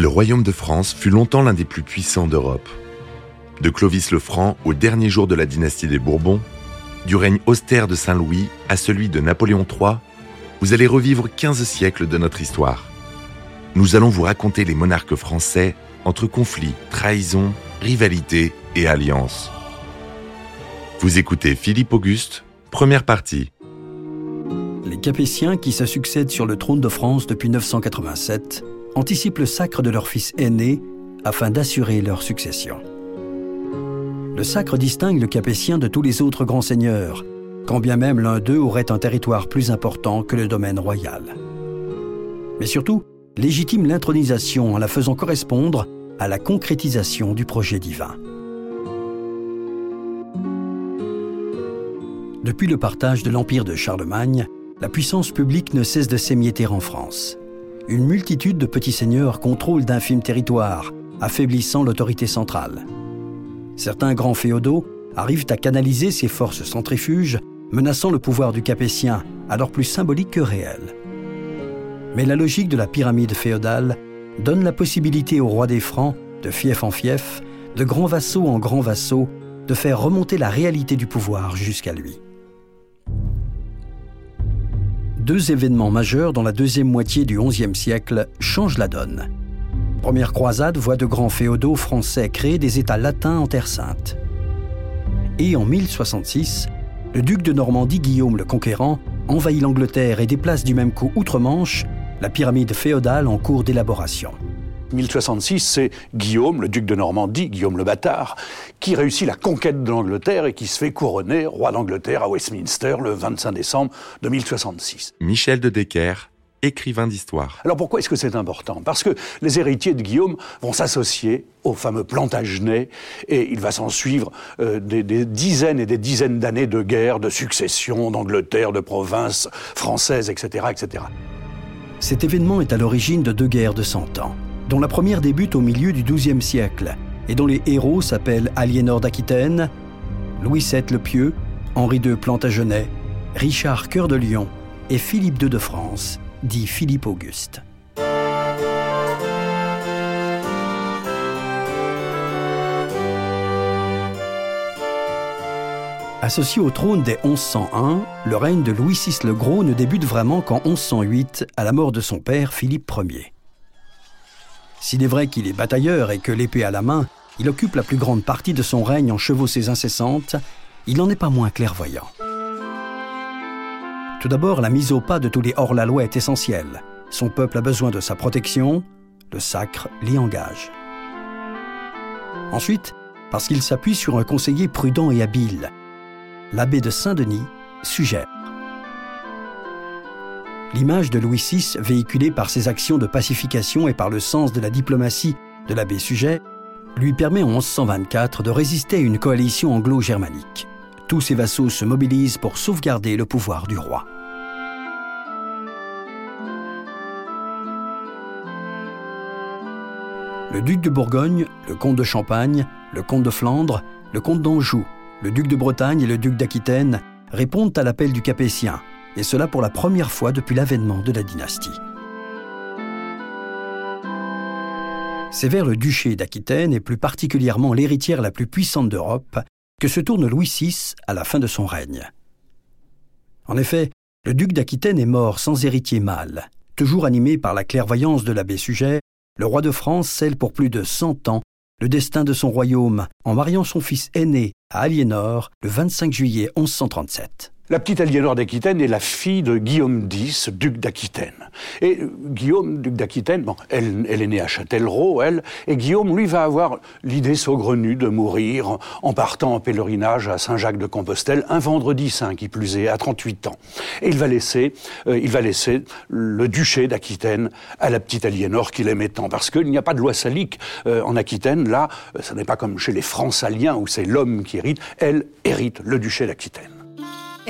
Le royaume de France fut longtemps l'un des plus puissants d'Europe. De Clovis le Franc au dernier jour de la dynastie des Bourbons, du règne austère de Saint-Louis à celui de Napoléon III, vous allez revivre 15 siècles de notre histoire. Nous allons vous raconter les monarques français entre conflits, trahisons, rivalités et alliances. Vous écoutez Philippe Auguste, première partie. Les Capétiens qui se succèdent sur le trône de France depuis 987 anticipent le sacre de leur fils aîné afin d'assurer leur succession. Le sacre distingue le Capétien de tous les autres grands seigneurs, quand bien même l'un d'eux aurait un territoire plus important que le domaine royal. Mais surtout, légitime l'intronisation en la faisant correspondre à la concrétisation du projet divin. Depuis le partage de l'empire de Charlemagne, la puissance publique ne cesse de s'émietter en France. Une multitude de petits seigneurs contrôlent d'infimes territoires, affaiblissant l'autorité centrale. Certains grands féodaux arrivent à canaliser ces forces centrifuges, menaçant le pouvoir du Capétien, alors plus symbolique que réel. Mais la logique de la pyramide féodale donne la possibilité au roi des Francs, de fief en fief, de grands vassaux en grands vassaux, de faire remonter la réalité du pouvoir jusqu'à lui. Deux événements majeurs dans la deuxième moitié du XIe siècle changent la donne. Première croisade voit de grands féodaux français créer des États latins en Terre Sainte. Et en 1066, le duc de Normandie Guillaume le Conquérant envahit l'Angleterre et déplace du même coup outre-Manche la pyramide féodale en cours d'élaboration. 1066, c'est Guillaume, le duc de Normandie, Guillaume le bâtard, qui réussit la conquête de l'Angleterre et qui se fait couronner roi d'Angleterre à Westminster le 25 décembre de 1066. Michel de Decker, écrivain d'histoire. Alors pourquoi est-ce que c'est important? Parce que les héritiers de Guillaume vont s'associer au fameux Plantagenet et il va s'en suivre euh, des, des, dizaines et des dizaines d'années de guerre, de succession d'Angleterre, de provinces françaises, etc., etc. Cet événement est à l'origine de deux guerres de Cent Ans, dont la première débute au milieu du XIIe siècle et dont les héros s'appellent Aliénor d'Aquitaine, Louis VII le Pieux, Henri II Plantagenet, Richard Cœur de Lion et Philippe II de France, dit Philippe Auguste. Associé au trône dès 1101, le règne de Louis VI le Gros ne débute vraiment qu'en 1108, à la mort de son père Philippe Ier. S'il est vrai qu'il est batailleur et que l'épée à la main, il occupe la plus grande partie de son règne en chevauchées incessantes, il n'en est pas moins clairvoyant. Tout d'abord, la mise au pas de tous les hors-la-loi est essentielle. Son peuple a besoin de sa protection, le sacre l'y engage. Ensuite, parce qu'il s'appuie sur un conseiller prudent et habile, l'abbé de Saint-Denis suggère. L'image de Louis VI, véhiculée par ses actions de pacification et par le sens de la diplomatie de l'abbé Sujet, lui permet en 1124 de résister à une coalition anglo-germanique. Tous ses vassaux se mobilisent pour sauvegarder le pouvoir du roi. Le duc de Bourgogne, le comte de Champagne, le comte de Flandre, le comte d'Anjou, le duc de Bretagne et le duc d'Aquitaine répondent à l'appel du Capétien, et cela pour la première fois depuis l'avènement de la dynastie. C'est vers le duché d'Aquitaine, et plus particulièrement l'héritière la plus puissante d'Europe, que se tourne Louis VI à la fin de son règne. En effet, le duc d'Aquitaine est mort sans héritier mâle. Toujours animé par la clairvoyance de l'abbé Sujet, le roi de France scelle pour plus de cent ans le destin de son royaume en mariant son fils aîné à Aliénor le 25 juillet 1137. La petite Aliénor d'Aquitaine est la fille de Guillaume X, duc d'Aquitaine. Et Guillaume, duc d'Aquitaine, bon, elle, elle, est née à Châtellerault, elle, et Guillaume, lui, va avoir l'idée saugrenue de mourir en partant en pèlerinage à Saint-Jacques-de-Compostelle, un vendredi saint, qui plus est, à 38 ans. Et il va laisser, euh, il va laisser le duché d'Aquitaine à la petite Aliénor qu'il aimait tant, parce qu'il n'y a pas de loi salique euh, en Aquitaine. Là, euh, ce n'est pas comme chez les Francs-Saliens, où c'est l'homme qui hérite. Elle hérite le duché d'Aquitaine.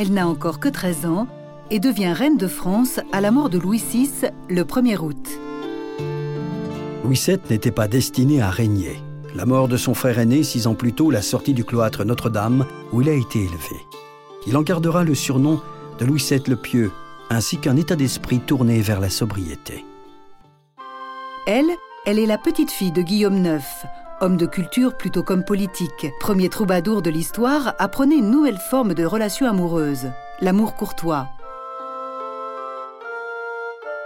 Elle n'a encore que 13 ans et devient reine de France à la mort de Louis VI le 1er août. Louis VII n'était pas destiné à régner. La mort de son frère aîné six ans plus tôt l'a sorti du cloître Notre-Dame où il a été élevé. Il en gardera le surnom de Louis VII le Pieux, ainsi qu'un état d'esprit tourné vers la sobriété. Elle Elle est la petite fille de Guillaume IX, homme de culture plutôt comme politique, premier troubadour de l'histoire prôner une nouvelle forme de relation amoureuse, l'amour courtois.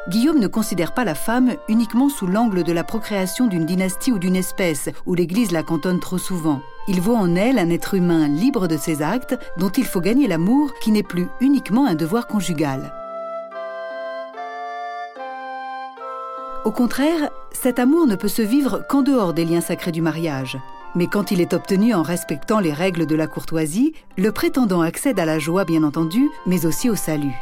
Guillaume ne considère pas la femme uniquement sous l'angle de la procréation d'une dynastie ou d'une espèce, où l'Église la cantonne trop souvent. Il voit en elle un être humain libre de ses actes, dont il faut gagner l'amour, qui n'est plus uniquement un devoir conjugal. Au contraire, cet amour ne peut se vivre qu'en dehors des liens sacrés du mariage. Mais quand il est obtenu en respectant les règles de la courtoisie, le prétendant accède à la joie bien entendu, mais aussi au salut.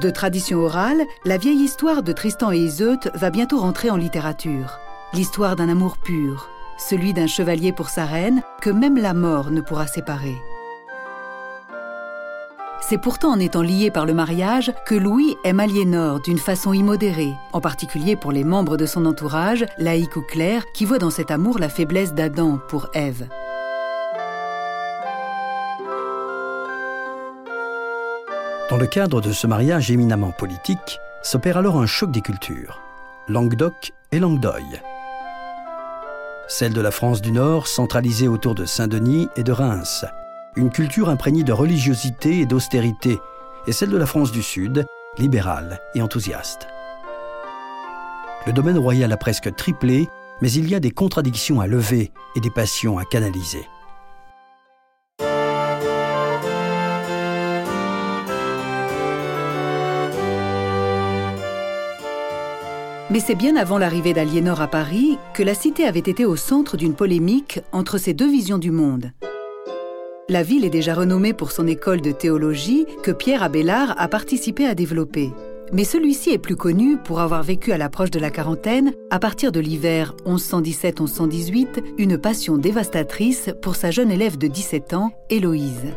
De tradition orale, la vieille histoire de Tristan et Iseut va bientôt rentrer en littérature. L'histoire d'un amour pur, celui d'un chevalier pour sa reine que même la mort ne pourra séparer. C'est pourtant en étant lié par le mariage que Louis aime Aliénor d'une façon immodérée, en particulier pour les membres de son entourage, laïque ou clair, qui voient dans cet amour la faiblesse d'Adam pour Ève. Dans le cadre de ce mariage éminemment politique, s'opère alors un choc des cultures, Languedoc et Languedoy. Celle de la France du Nord, centralisée autour de Saint-Denis et de Reims, une culture imprégnée de religiosité et d'austérité, et celle de la France du Sud, libérale et enthousiaste. Le domaine royal a presque triplé, mais il y a des contradictions à lever et des passions à canaliser. Mais c'est bien avant l'arrivée d'Aliénor à Paris que la cité avait été au centre d'une polémique entre ces deux visions du monde. La ville est déjà renommée pour son école de théologie que Pierre Abélard a participé à développer. Mais celui-ci est plus connu pour avoir vécu à l'approche de la quarantaine, à partir de l'hiver 1117-1118, une passion dévastatrice pour sa jeune élève de 17 ans, Héloïse.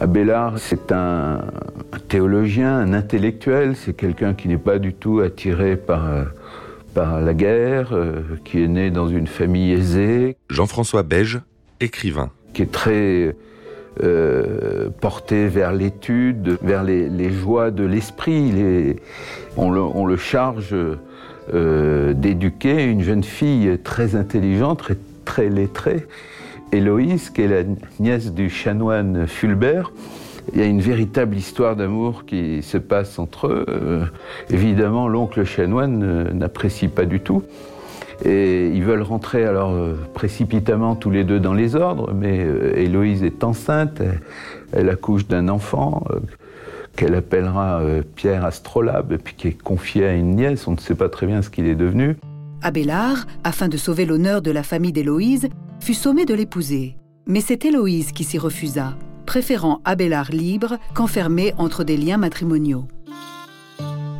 Abélard, c'est un, théologien, un intellectuel, c'est quelqu'un qui n'est pas du tout attiré par, euh, par la guerre, euh, qui est né dans une famille aisée. Jean-François Beige, écrivain. Qui est très euh, porté vers l'étude, vers les, joies de l'esprit. On, le charge d'éduquer une jeune fille très intelligente, très, très lettrée. Héloïse, qui est la nièce du chanoine Fulbert, il y a une véritable histoire d'amour qui se passe entre eux. Euh, évidemment, l'oncle chanoine n'apprécie pas du tout. Et ils veulent rentrer alors euh, précipitamment tous les deux dans les ordres, mais euh, Héloïse est enceinte, elle, accouche d'un enfant qu'elle appellera Pierre Astrolabe, puis qui est confié à une nièce, on ne sait pas très bien ce qu'il est devenu. Abélard, afin de sauver l'honneur de la famille d'Héloïse, fut sommé de l'épouser. Mais c'est Héloïse qui s'y refusa, préférant Abélard libre qu'enfermé entre des liens matrimoniaux.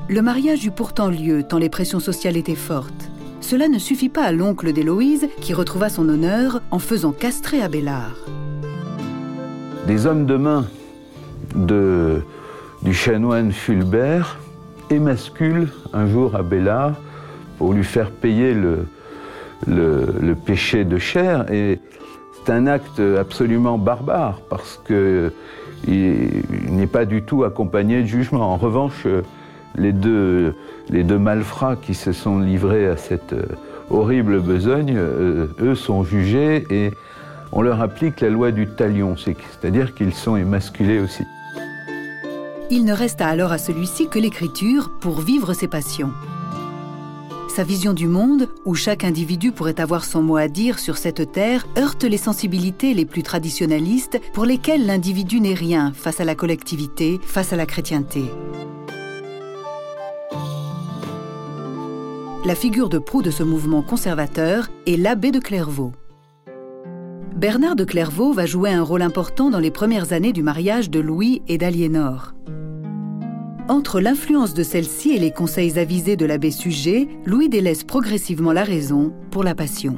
Le mariage eut pourtant lieu tant les pressions sociales étaient fortes. Cela ne suffit pas à l'oncle d'Héloïse qui retrouva son honneur en faisant castrer Abélard. Des hommes de main du chanoine Fulbert émasculent un jour Abélard pour lui faire payer le, péché de chair. Et c'est un acte absolument barbare parce qu'il n'est pas du tout accompagné de jugement. En revanche, les deux, les deux malfrats qui se sont livrés à cette euh, horrible besogne, euh, eux sont jugés et on leur applique la loi du talion, c'est-à-dire qu'ils sont émasculés aussi. Il ne resta alors à celui-ci que l'écriture pour vivre ses passions. Sa vision du monde, où chaque individu pourrait avoir son mot à dire sur cette terre, heurte les sensibilités les plus traditionnalistes pour lesquelles l'individu n'est rien face à la collectivité, face à la chrétienté. La figure de proue de ce mouvement conservateur est l'abbé de Clairvaux. Bernard de Clairvaux va jouer un rôle important dans les premières années du mariage de Louis et d'Aliénor. Entre l'influence de celle-ci et les conseils avisés de l'abbé Suger, Louis délaisse progressivement la raison pour la passion.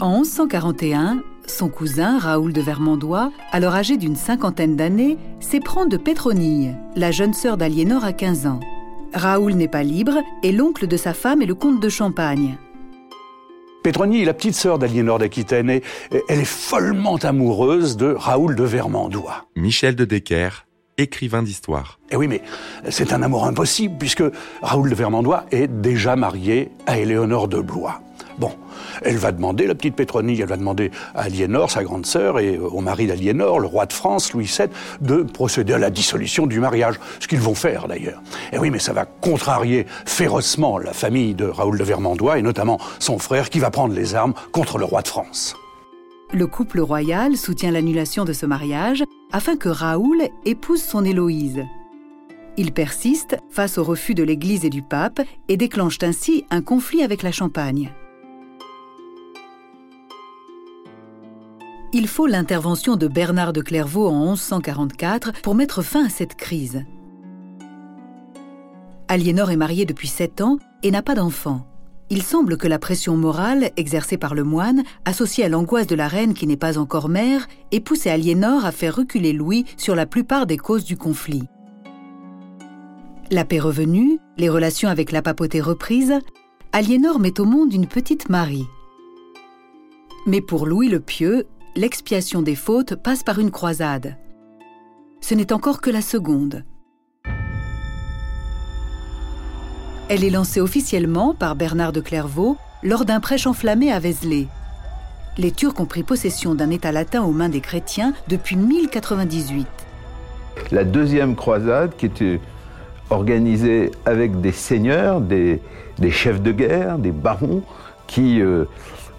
En 1141, son cousin Raoul de Vermandois, alors âgé d'une cinquantaine d'années, s'éprend de Pétronille, la jeune sœur d'Aliénor à 15 ans. Raoul n'est pas libre et l'oncle de sa femme est le comte de Champagne. Pétronille est la petite sœur d'Aliénor d'Aquitaine et elle est follement amoureuse de Raoul de Vermandois. Michel de Decker, écrivain d'histoire. Eh oui, mais c'est un amour impossible, puisque Raoul de Vermandois est déjà marié à Éléonore de Blois. Bon, elle va demander, la petite Pétronie, elle va demander à Aliénor, sa grande sœur, et au mari d'Aliénor, le roi de France, Louis VII, de procéder à la dissolution du mariage. Ce qu'ils vont faire d'ailleurs. Et oui, mais ça va contrarier férocement la famille de Raoul de Vermandois, et notamment son frère, qui va prendre les armes contre le roi de France. Le couple royal soutient l'annulation de ce mariage afin que Raoul épouse son Héloïse. Il persiste face au refus de l'Église et du pape et déclenche ainsi un conflit avec la Champagne. Il faut l'intervention de Bernard de Clairvaux en 1144 pour mettre fin à cette crise. Aliénor est mariée depuis sept ans et n'a pas d'enfant. Il semble que la pression morale exercée par le moine, associée à l'angoisse de la reine qui n'est pas encore mère, ait poussé Aliénor à faire reculer Louis sur la plupart des causes du conflit. La paix revenue, les relations avec la papauté reprises, Aliénor met au monde une petite Marie. Mais pour Louis le Pieux, l'expiation des fautes passe par une croisade. Ce n'est encore que la seconde. Elle est lancée officiellement par Bernard de Clairvaux lors d'un prêche enflammé à Vézelay. Les Turcs ont pris possession d'un État latin aux mains des chrétiens depuis 1098. La deuxième croisade, qui était organisée avec des seigneurs, des, chefs de guerre, des barons, qui euh,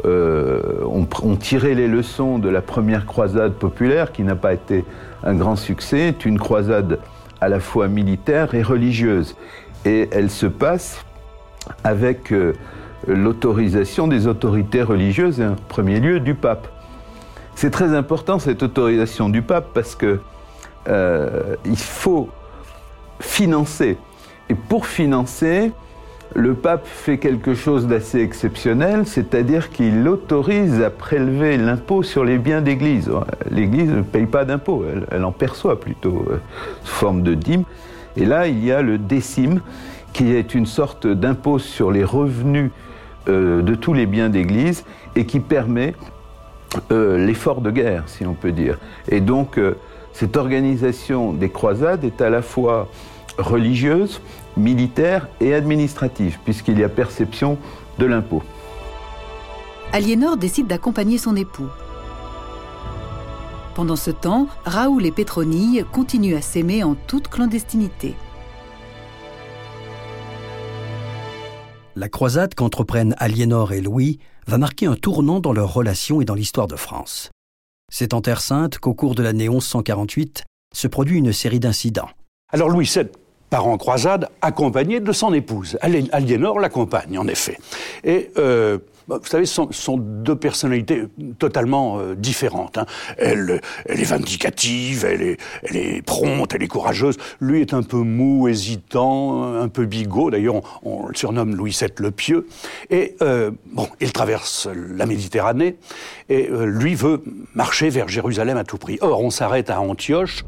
euh, ont, tiré les leçons de la première croisade populaire, qui n'a pas été un grand succès, est une croisade à la fois militaire et religieuse. Et elle se passe avec euh, l'autorisation des autorités religieuses, et en premier lieu du pape. C'est très important cette autorisation du pape parce que euh, il faut financer. Et pour financer, le pape fait quelque chose d'assez exceptionnel, c'est-à-dire qu'il autorise à prélever l'impôt sur les biens d'église. L'église ne paye pas d'impôt, elle, en perçoit plutôt euh, sous forme de dîme. Et là, il y a le décime, qui est une sorte d'impôt sur les revenus euh, de tous les biens d'église et qui permet euh, l'effort de guerre, si on peut dire. Et donc, cette organisation des croisades est à la fois religieuse, militaire et administrative, puisqu'il y a perception de l'impôt. Aliénor décide d'accompagner son époux. Pendant ce temps, Raoul et Pétronille continuent à s'aimer en toute clandestinité. La croisade qu'entreprennent Aliénor et Louis va marquer un tournant dans leur relation et dans l'histoire de France. C'est en Terre Sainte qu'au cours de l'année 1148 se produit une série d'incidents. Alors Louis VII part en croisade accompagné de son épouse. Aliénor l'accompagne, en effet. Et euh, bah, vous savez, ce sont, deux personnalités totalement euh, différentes. Hein. Elle, elle, est vindicative, elle est, elle est prompte, elle est courageuse. Lui est un peu mou, hésitant, un peu bigot. D'ailleurs, on, le surnomme Louis VII le Pieux. Et euh, bon, il traverse la Méditerranée et lui veut marcher vers Jérusalem à tout prix. Or, on s'arrête à Antioche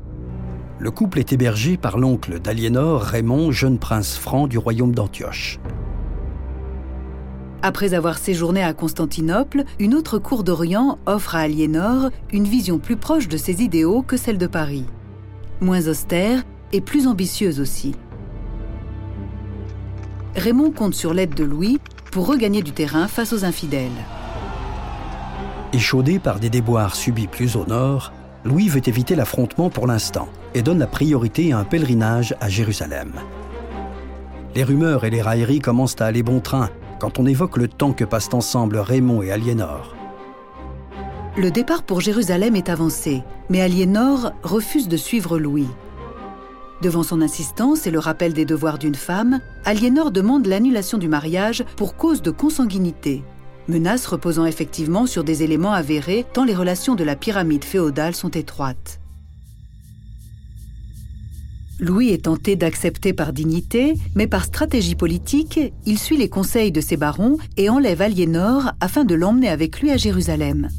le couple est hébergé par l'oncle d'Aliénor, Raymond, jeune prince franc du royaume d'Antioche. Après avoir séjourné à Constantinople, une autre cour d'Orient offre à Aliénor une vision plus proche de ses idéaux que celle de Paris. Moins austère et plus ambitieuse aussi. Raymond compte sur l'aide de Louis pour regagner du terrain face aux infidèles. Échaudé par des déboires subis plus au nord, Louis veut éviter l'affrontement pour l'instant et donne la priorité à un pèlerinage à Jérusalem. Les rumeurs et les railleries commencent à aller bon train quand on évoque le temps que passent ensemble Raymond et Aliénor. Le départ pour Jérusalem est avancé, mais Aliénor refuse de suivre Louis. Devant son insistance et le rappel des devoirs d'une femme, Aliénor demande l'annulation du mariage pour cause de consanguinité menace reposant effectivement sur des éléments avérés tant les relations de la pyramide féodale sont étroites. Louis est tenté d'accepter par dignité, mais par stratégie politique, il suit les conseils de ses barons et enlève Aliénor afin de l'emmener avec lui à Jérusalem.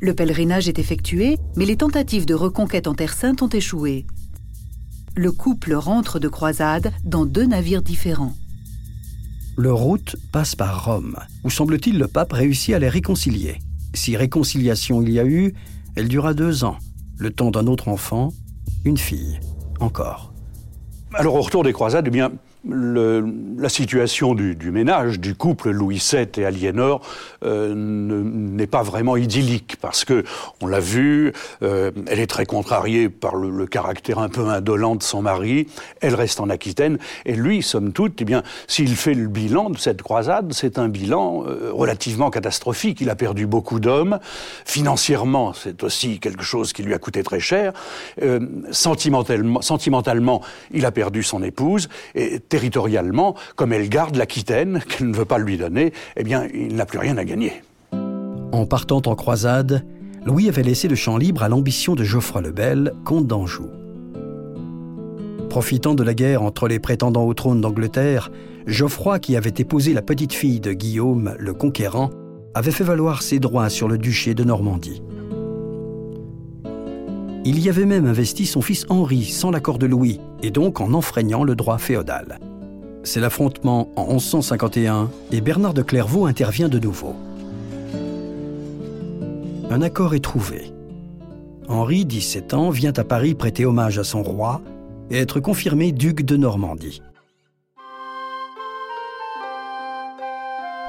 Le pèlerinage est effectué, mais les tentatives de reconquête en Terre Sainte ont échoué. Le couple rentre de croisade dans deux navires différents. Leur route passe par Rome, où semble-t-il le pape réussit à les réconcilier. Si réconciliation il y a eu, Elle dura deux ans, le temps d'un autre enfant, une fille, encore. Alors au retour des croisades, eh bien, la situation du, ménage, du couple Louis VII et Aliénor euh, n'est pas vraiment idyllique parce que on l'a vu, euh, elle est très contrariée par le, caractère un peu indolent de son mari. Elle reste en Aquitaine et lui, somme toute, eh bien, s'il fait le bilan de cette croisade, c'est un bilan euh, relativement catastrophique. Il a perdu beaucoup d'hommes. Financièrement, c'est aussi quelque chose qui lui a coûté très cher. sentimentalement, sentimentalement, il a perdu son épouse et territorialement, comme elle garde l'Aquitaine, qu'elle ne veut pas lui donner, eh bien, il n'a plus rien à gagner. En partant en croisade, Louis avait laissé le champ libre à l'ambition de Geoffroy le Bel, comte d'Anjou. Profitant de la guerre entre les prétendants au trône d'Angleterre, Geoffroy, qui avait épousé la petite fille de Guillaume le Conquérant, avait fait valoir ses droits sur le duché de Normandie. Il y avait même investi son fils Henri sans l'accord de Louis, et donc en enfreignant le droit féodal. C'est l'affrontement en 1151 et Bernard de Clairvaux intervient de nouveau. Un accord est trouvé. Henri, 17 ans, vient à Paris prêter hommage à son roi et être confirmé duc de Normandie.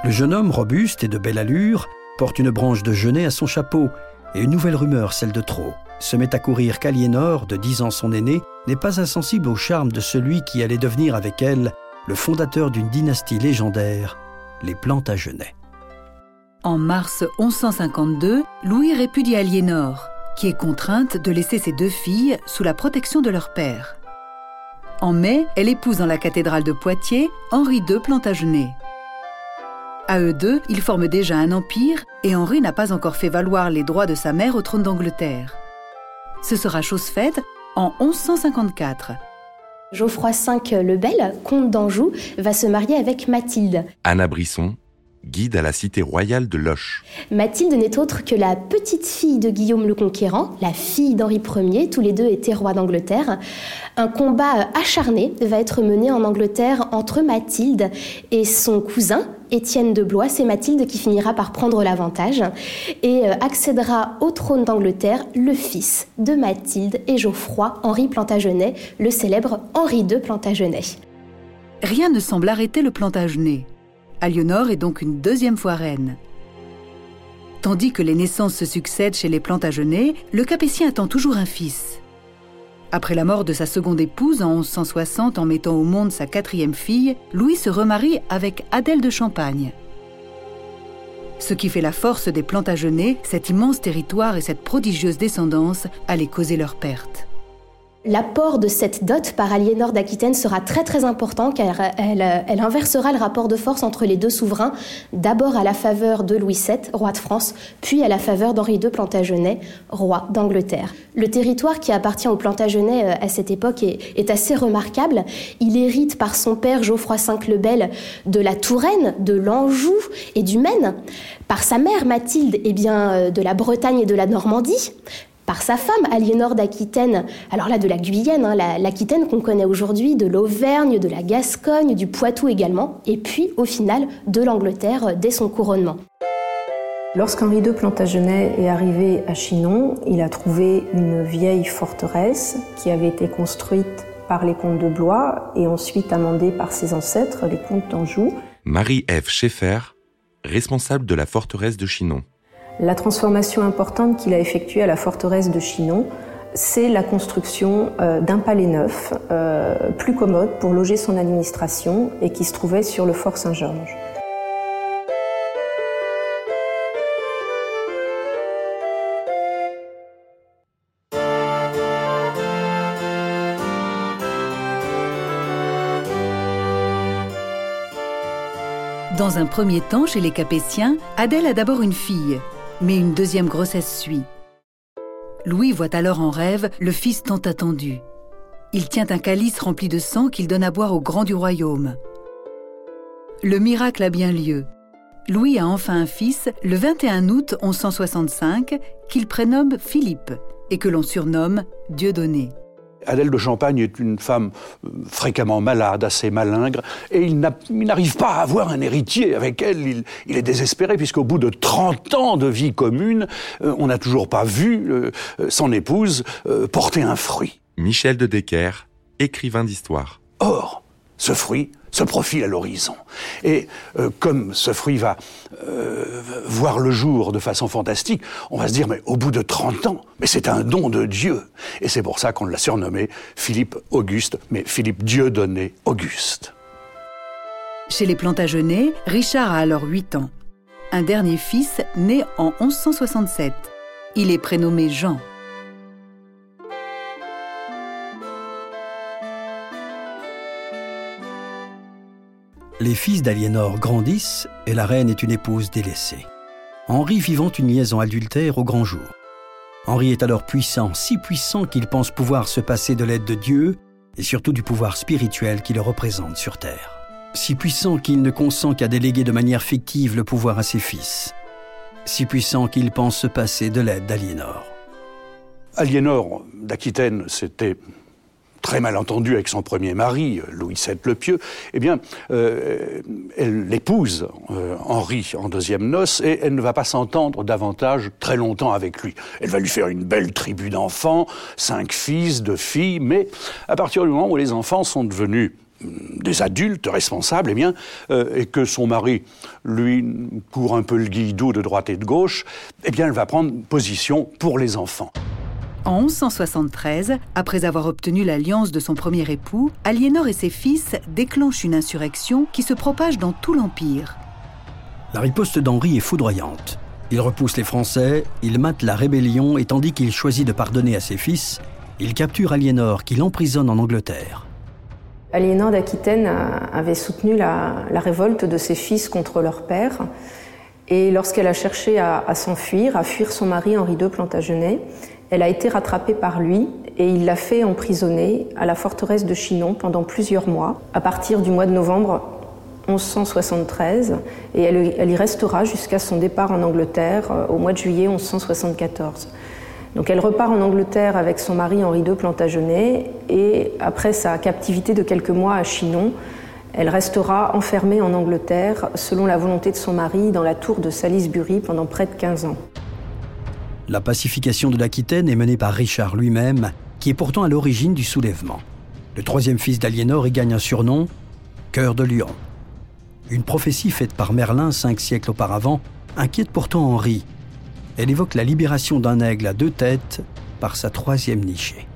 Le jeune homme robuste et de belle allure porte une branche de genêt à son chapeau et une nouvelle rumeur, celle de trop, se met à courir qu'Aliénor, de dix ans son aîné, n'est pas insensible au charme de celui qui allait devenir avec elle le fondateur d'une dynastie légendaire, les Plantagenets. En mars 1152, Louis répudie Aliénor, qui est contrainte de laisser ses deux filles sous la protection de leur père. En mai, elle épouse dans la cathédrale de Poitiers Henri II Plantagenet. À eux deux, ils forment déjà un empire et Henri n'a pas encore fait valoir les droits de sa mère au trône d'Angleterre. Ce sera chose faite en 1154. Geoffroy V le Bel, comte d'Anjou, va se marier avec Mathilde. Anna Brisson, guide à la cité royale de Loches. Mathilde n'est autre que la petite fille de Guillaume le Conquérant, la fille d'Henri Ier, tous les deux étaient rois d'Angleterre. Un combat acharné va être mené en Angleterre entre Mathilde et son cousin, Étienne de Blois. C'est Mathilde qui finira par prendre l'avantage et euh, accédera au trône d'Angleterre le fils de Mathilde et Geoffroy, Henri Plantagenet, le célèbre Henri II Plantagenet. Rien ne semble arrêter le Plantagenet. Aliénor est donc une deuxième fois reine. Tandis que les naissances se succèdent chez les Plantagenets, le Capétien attend toujours un fils. Après la mort de sa seconde épouse en 1160 en mettant au monde sa quatrième fille, Louis se remarie avec Adèle de Champagne. Ce qui fait la force des Plantagenets, cet immense territoire et cette prodigieuse descendance allait causer leur perte. L'apport de cette dot par Aliénor d'Aquitaine sera très très important car elle, inversera le rapport de force entre les deux souverains, d'abord à la faveur de Louis VII, roi de France, puis à la faveur d'Henri II Plantagenet, roi d'Angleterre. Le territoire qui appartient aux Plantagenets euh, à cette époque est, est, assez remarquable. Il hérite par son père Geoffroy V le Bel de la Touraine, de l'Anjou et du Maine, par sa mère Mathilde eh bien, euh, de la Bretagne et de la Normandie, par sa femme, Aliénor d'Aquitaine, alors là de la Guyenne, hein, l'Aquitaine qu'on connaît aujourd'hui, de l'Auvergne, de la Gascogne, du Poitou également, et puis au final de l'Angleterre euh, dès son couronnement. Lorsqu'Henri II Plantagenet est arrivé à Chinon, il a trouvé une vieille forteresse qui avait été construite par les comtes de Blois et ensuite amendée par ses ancêtres, les comtes d'Anjou. Marie-Ève Schaeffer, responsable de la forteresse de Chinon. La transformation importante qu'il a effectuée à la forteresse de Chinon, c'est la construction euh, d'un palais neuf, euh, plus commode pour loger son administration et qui se trouvait sur le fort Saint-Georges. Dans un premier temps, chez les Capétiens, Adèle a d'abord une fille, mais une deuxième grossesse suit. Louis voit alors en rêve le fils tant attendu. Il tient un calice rempli de sang qu'il donne à boire au grand du royaume. Le miracle a bien lieu. Louis a enfin un fils le 21 août 1165 qu'il prénomme Philippe et que l'on surnomme Dieudonné. Adèle de Champagne est une femme euh, fréquemment malade, assez malingre, et il n'arrive pas à avoir un héritier avec elle. Il, est désespéré, puisqu'au bout de 30 ans de vie commune, euh, on n'a toujours pas vu euh, son épouse porter un fruit. Michel de Decker, écrivain d'histoire. Or, ce fruit se profile à l'horizon. Et euh, comme ce fruit va euh, voir le jour de façon fantastique, on va se dire, mais au bout de 30 ans, mais c'est un don de Dieu. Et c'est pour ça qu'on l'a surnommé Philippe Auguste, mais Philippe Dieudonné Auguste. Chez les Plantagenets, Richard a alors 8 ans. Un dernier fils né en 1167. Il est prénommé Jean. Les fils d'Aliénor grandissent et la reine est une épouse délaissée. Henri vivant une liaison adultère au grand jour. Henri est alors puissant, si puissant qu'il pense pouvoir se passer de l'aide de Dieu et surtout du pouvoir spirituel qui le représente sur Terre. Si puissant qu'il ne consent qu'à déléguer de manière fictive le pouvoir à ses fils. Si puissant qu'il pense se passer de l'aide d'Aliénor. Aliénor d'Aquitaine, c'était très mal entendu avec son premier mari, Louis VII le Pieux, eh bien, euh, elle l'épouse euh, Henri en deuxième noce et elle ne va pas s'entendre davantage très longtemps avec lui. Elle va lui faire une belle tribu d'enfants, cinq fils, deux filles, mais à partir du moment où les enfants sont devenus mm, des adultes responsables, eh bien, euh, et que son mari, lui, court un peu le guidou de droite et de gauche, eh bien, elle va prendre position pour les enfants. En 1173, après avoir obtenu l'alliance de son premier époux, Aliénor et ses fils déclenchent une insurrection qui se propage dans tout l'Empire. La riposte d'Henri est foudroyante. Il repousse les Français, il mate la rébellion et tandis qu'il choisit de pardonner à ses fils, il capture Aliénor qui l'emprisonne en Angleterre. Aliénor d'Aquitaine avait soutenu la, révolte de ses fils contre leur père. Et lorsqu'elle a cherché à, à s'enfuir, à fuir son mari Henri II Plantagenet, elle a été rattrapée par lui et il l'a fait emprisonner à la forteresse de Chinon pendant plusieurs mois, à partir du mois de novembre 1173, et elle, y restera jusqu'à son départ en Angleterre euh, au mois de juillet 1174. Donc elle repart en Angleterre avec son mari Henri II Plantagenet, et après sa captivité de quelques mois à Chinon, elle restera enfermée en Angleterre, selon la volonté de son mari, dans la tour de Salisbury pendant près de 15 ans. La pacification de l'Aquitaine est menée par Richard lui-même, qui est pourtant à l'origine du soulèvement. Le troisième fils d'Aliénor y gagne un surnom, Cœur de Lion. Une prophétie faite par Merlin cinq siècles auparavant inquiète pourtant Henri. Elle évoque la libération d'un aigle à deux têtes par sa troisième nichée.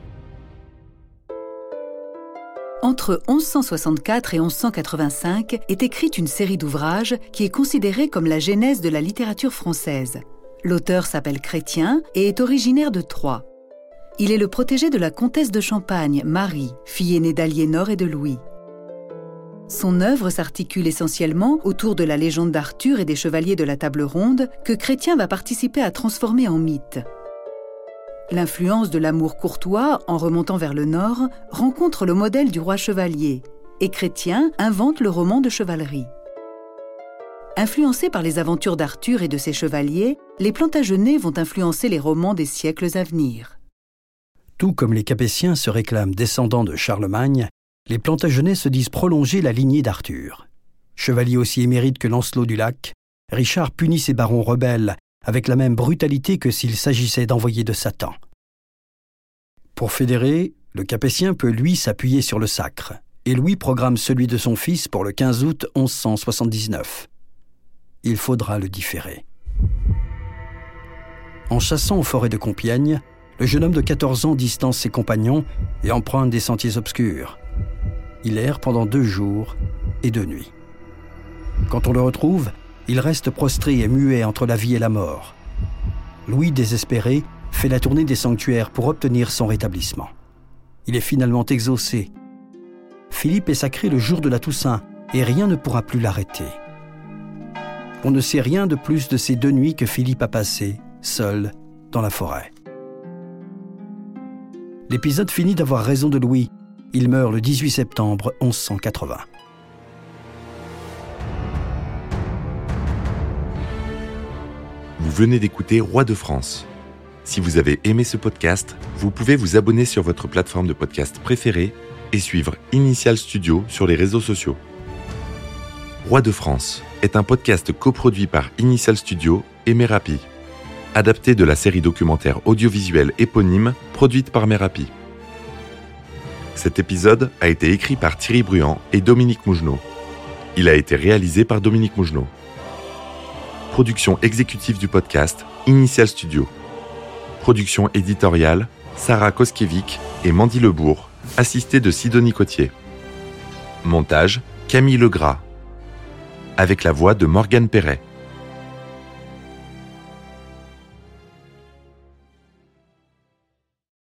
Entre 1164 et 1185 est écrite une série d'ouvrages qui est considérée comme la genèse de la littérature française. L'auteur s'appelle Chrétien et est originaire de Troyes. Il est le protégé de la comtesse de Champagne, Marie, fille aînée d'Aliénor et de Louis. Son œuvre s'articule essentiellement autour de la légende d'Arthur et des chevaliers de la table ronde que Chrétien va participer à transformer en mythe. L'influence de l'amour courtois, en remontant vers le nord, rencontre le modèle du roi chevalier, et Chrétien invente le roman de chevalerie. Influencés par les aventures d'Arthur et de ses chevaliers, les Plantagenets vont influencer les romans des siècles à venir. Tout comme les Capétiens se réclament descendants de Charlemagne, les Plantagenets se disent prolonger la lignée d'Arthur. Chevalier aussi émérite que Lancelot du Lac, Richard punit ses barons rebelles avec la même brutalité que s'il s'agissait d'envoyer de Satan. Pour fédérer, le Capétien peut lui s'appuyer sur le sacre, et Louis programme celui de son fils pour le 15 août 1179 il faudra le différer. En chassant aux forêts de Compiègne, le jeune homme de 14 ans distance ses compagnons et emprunte des sentiers obscurs. Il erre pendant deux jours et deux nuits. Quand on le retrouve, il reste prostré et muet entre la vie et la mort. Louis, désespéré, fait la tournée des sanctuaires pour obtenir son rétablissement. Il est finalement exaucé. Philippe est sacré le jour de la Toussaint et rien ne pourra plus l'arrêter. On ne sait rien de plus de ces deux nuits que Philippe a passées, seul, dans la forêt. L'épisode finit d'avoir raison de Louis. Il meurt le 18 septembre 1180. Vous venez d'écouter Roi de France. Si vous avez aimé ce podcast, vous pouvez vous abonner sur votre plateforme de podcast préférée et suivre Initial Studio sur les réseaux sociaux. Roi de France est un podcast coproduit par Initial Studio et Merapi, adapté de la série documentaire audiovisuelle éponyme produite par Merapi. Cet épisode a été écrit par Thierry Bruand et Dominique Mougenot. Il a été réalisé par Dominique Mougenot. Production exécutive du podcast Initial Studio. Production éditoriale Sarah Koskiewicz et Mandy Lebourg, assistée de Sidonie Cotier. Montage Camille Legras. Avec la voix de Morgane Perret.